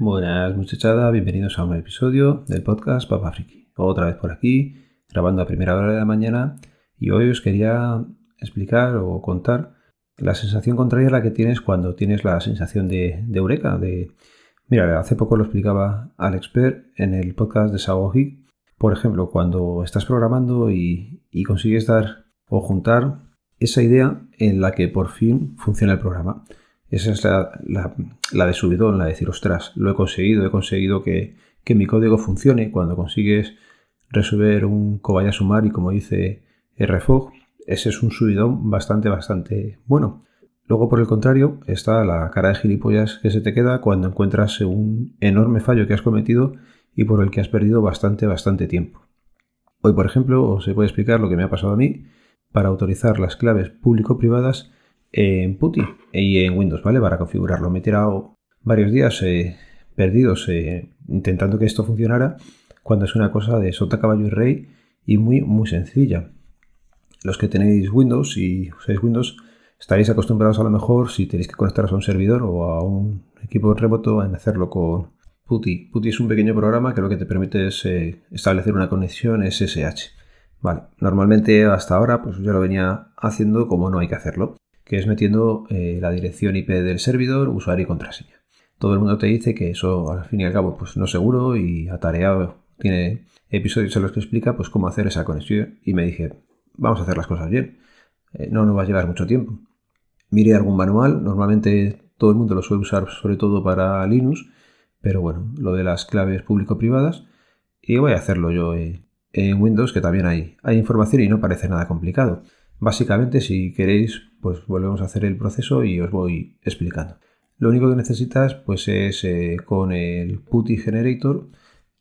Buenas muchachada, bienvenidos a un nuevo episodio del podcast Papa Friki. Otra vez por aquí, grabando a primera hora de la mañana y hoy os quería explicar o contar la sensación contraria a la que tienes cuando tienes la sensación de, eureka, de... Mira, hace poco lo explicaba al expert en el podcast de Sago Por ejemplo, cuando estás programando y, y consigues dar o juntar esa idea en la que por fin funciona el programa. Esa es la, de subidón, la de decir, ostras, lo he conseguido, he conseguido que, mi código funcione. Cuando consigues resolver un Kobayasumari, como dice RFOG, ese es un subidón bastante, bastante bueno. Luego, por el contrario, está la cara de gilipollas que se te queda cuando encuentras un enorme fallo que has cometido y por el que has perdido bastante, bastante tiempo. Hoy, por ejemplo, os voy a explicar lo que me ha pasado a mí para autorizar las claves público-privadas en PuTTY y en Windows, ¿vale? Para configurarlo. Me he tirado varios días eh, perdidos eh, intentando que esto funcionara cuando es una cosa de sota, caballo y rey y muy, muy sencilla. Los que tenéis Windows y usáis Windows estaréis acostumbrados a lo mejor si tenéis que conectaros a un servidor o a un equipo remoto en hacerlo con PuTTY. PuTTY es un pequeño programa que lo que te permite es eh, establecer una conexión SSH. Vale, normalmente hasta ahora pues yo lo venía haciendo como no hay que hacerlo que es metiendo eh, la dirección IP del servidor, usuario y contraseña. Todo el mundo te dice que eso al fin y al cabo pues no es seguro y atareado tiene episodios en los que explica pues cómo hacer esa conexión y me dije, vamos a hacer las cosas bien, eh, no nos va a llevar mucho tiempo. Miré algún manual, normalmente todo el mundo lo suele usar sobre todo para Linux, pero bueno, lo de las claves público-privadas y voy a hacerlo yo eh, en Windows que también hay, hay información y no parece nada complicado. Básicamente, si queréis, pues volvemos a hacer el proceso y os voy explicando. Lo único que necesitas, pues es eh, con el PuTTY Generator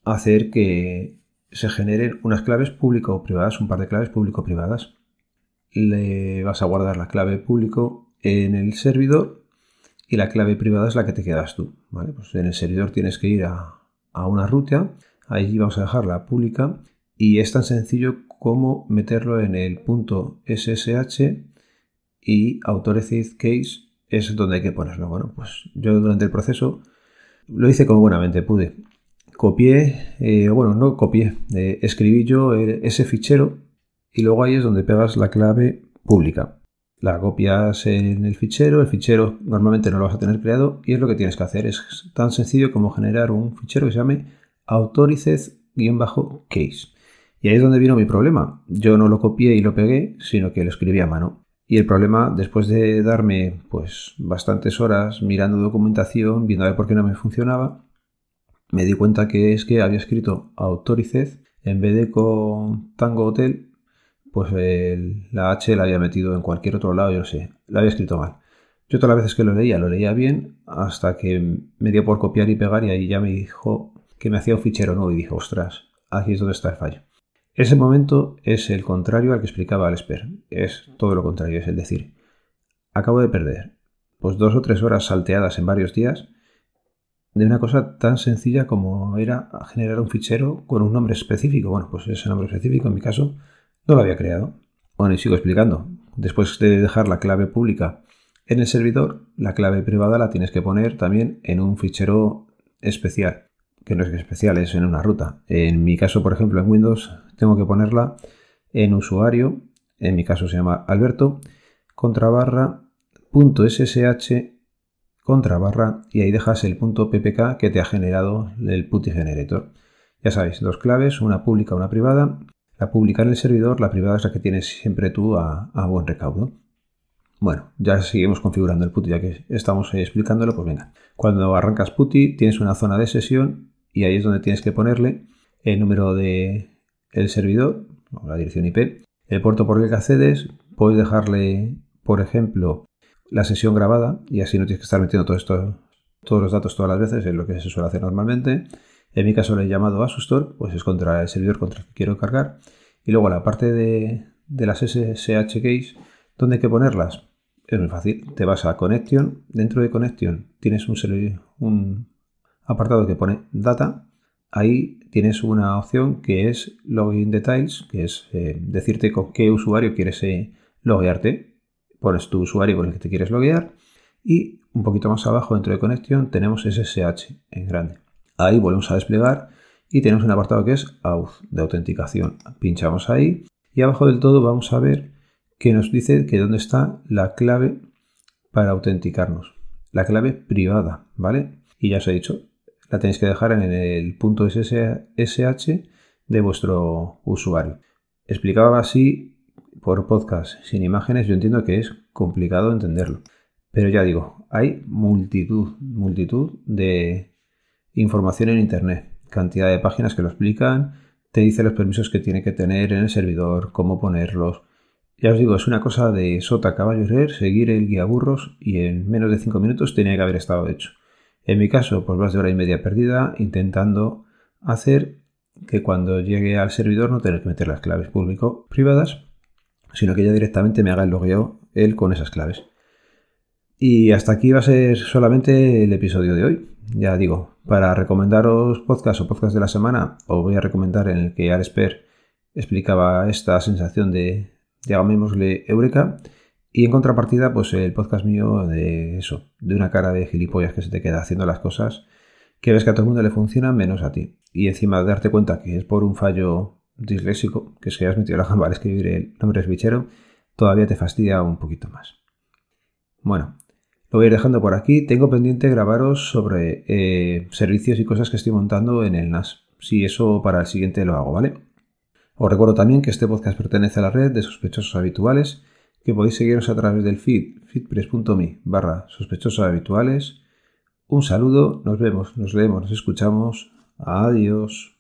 hacer que se generen unas claves público-privadas, un par de claves público-privadas. Le vas a guardar la clave público en el servidor y la clave privada es la que te quedas tú. ¿vale? Pues en el servidor tienes que ir a, una ruta, ahí vamos a dejar la pública y es tan sencillo como meterlo en el punto SSH y Authorized Case es donde hay que ponerlo. Bueno, pues yo durante el proceso lo hice como buenamente pude. Copié, eh, bueno, no copié, eh, escribí yo ese fichero y luego ahí es donde pegas la clave pública. La copias en el fichero, el fichero normalmente no lo vas a tener creado y es lo que tienes que hacer. Es tan sencillo como generar un fichero que se llame authorized-case. Y ahí es donde vino mi problema. Yo no lo copié y lo pegué, sino que lo escribí a mano. Y el problema, después de darme pues bastantes horas mirando documentación, viendo a ver por qué no me funcionaba, me di cuenta que es que había escrito Autorized en vez de con Tango Hotel, pues la H la había metido en cualquier otro lado, yo no sé, la había escrito mal. Yo todas las veces que lo leía, lo leía bien, hasta que me dio por copiar y pegar y ahí ya me dijo que me hacía un fichero nuevo y dije, ostras, aquí es donde está el fallo. Ese momento es el contrario al que explicaba Alesper. Es todo lo contrario, es el decir, acabo de perder pues dos o tres horas salteadas en varios días de una cosa tan sencilla como era generar un fichero con un nombre específico. Bueno, pues ese nombre específico en mi caso no lo había creado. Bueno, y sigo explicando. Después de dejar la clave pública en el servidor, la clave privada la tienes que poner también en un fichero especial que no es especial, es en una ruta. En mi caso, por ejemplo, en Windows tengo que ponerla en usuario, en mi caso se llama Alberto, contra barra punto .ssh contra barra y ahí dejas el punto .ppk que te ha generado el PuTTY Generator. Ya sabéis, dos claves, una pública, una privada. La pública en el servidor, la privada es la que tienes siempre tú a, buen recaudo. Bueno, ya seguimos configurando el PuTTY, ya que estamos explicándolo, pues venga. Cuando arrancas PuTTY tienes una zona de sesión y ahí es donde tienes que ponerle el número de el servidor o la dirección IP, el puerto por el que accedes, puedes dejarle, por ejemplo, la sesión grabada y así no tienes que estar metiendo todo esto, todos los datos todas las veces, es lo que se suele hacer normalmente. En mi caso le he llamado Asustor, pues es contra el servidor contra el que quiero cargar. Y luego la parte de, de las SSH keys, ¿dónde hay que ponerlas? Es muy fácil. Te vas a Connection. Dentro de Connection tienes un, un apartado que pone Data, ahí tienes una opción que es Login Details, que es eh, decirte con qué usuario quieres eh, loguearte. Pones tu usuario con el que te quieres loguear y un poquito más abajo dentro de conexión tenemos SSH en grande. Ahí volvemos a desplegar y tenemos un apartado que es Auth de autenticación. Pinchamos ahí y abajo del todo vamos a ver que nos dice que dónde está la clave para autenticarnos. La clave privada, ¿vale? Y ya os he dicho, la tenéis que dejar en el punto SSH de vuestro usuario. Explicaba así por podcast sin imágenes, yo entiendo que es complicado entenderlo. Pero ya digo, hay multitud, multitud de información en Internet, cantidad de páginas que lo explican, te dice los permisos que tiene que tener en el servidor, cómo ponerlos. Ya os digo, es una cosa de sota, caballo y seguir el guía burros y en menos de 5 minutos tenía que haber estado hecho. En mi caso, pues más de hora y media perdida intentando hacer que cuando llegue al servidor no tener que meter las claves público-privadas, sino que ya directamente me haga el logueo él con esas claves. Y hasta aquí va a ser solamente el episodio de hoy. Ya digo, para recomendaros podcast o podcast de la semana, os voy a recomendar en el que Aresper explicaba esta sensación de, llamémosle, Eureka. Y en contrapartida, pues el podcast mío de eso, de una cara de gilipollas que se te queda haciendo las cosas que ves que a todo el mundo le funciona menos a ti. Y encima darte cuenta que es por un fallo disléxico, que es que has metido la gamba al escribir el nombre es bichero, todavía te fastidia un poquito más. Bueno, lo voy a ir dejando por aquí. Tengo pendiente grabaros sobre eh, servicios y cosas que estoy montando en el NAS. Si eso para el siguiente lo hago, ¿vale? Os recuerdo también que este podcast pertenece a la red de sospechosos habituales, que podéis seguiros a través del feed, feedpress.me barra sospechosos habituales. Un saludo, nos vemos, nos leemos, nos escuchamos. Adiós.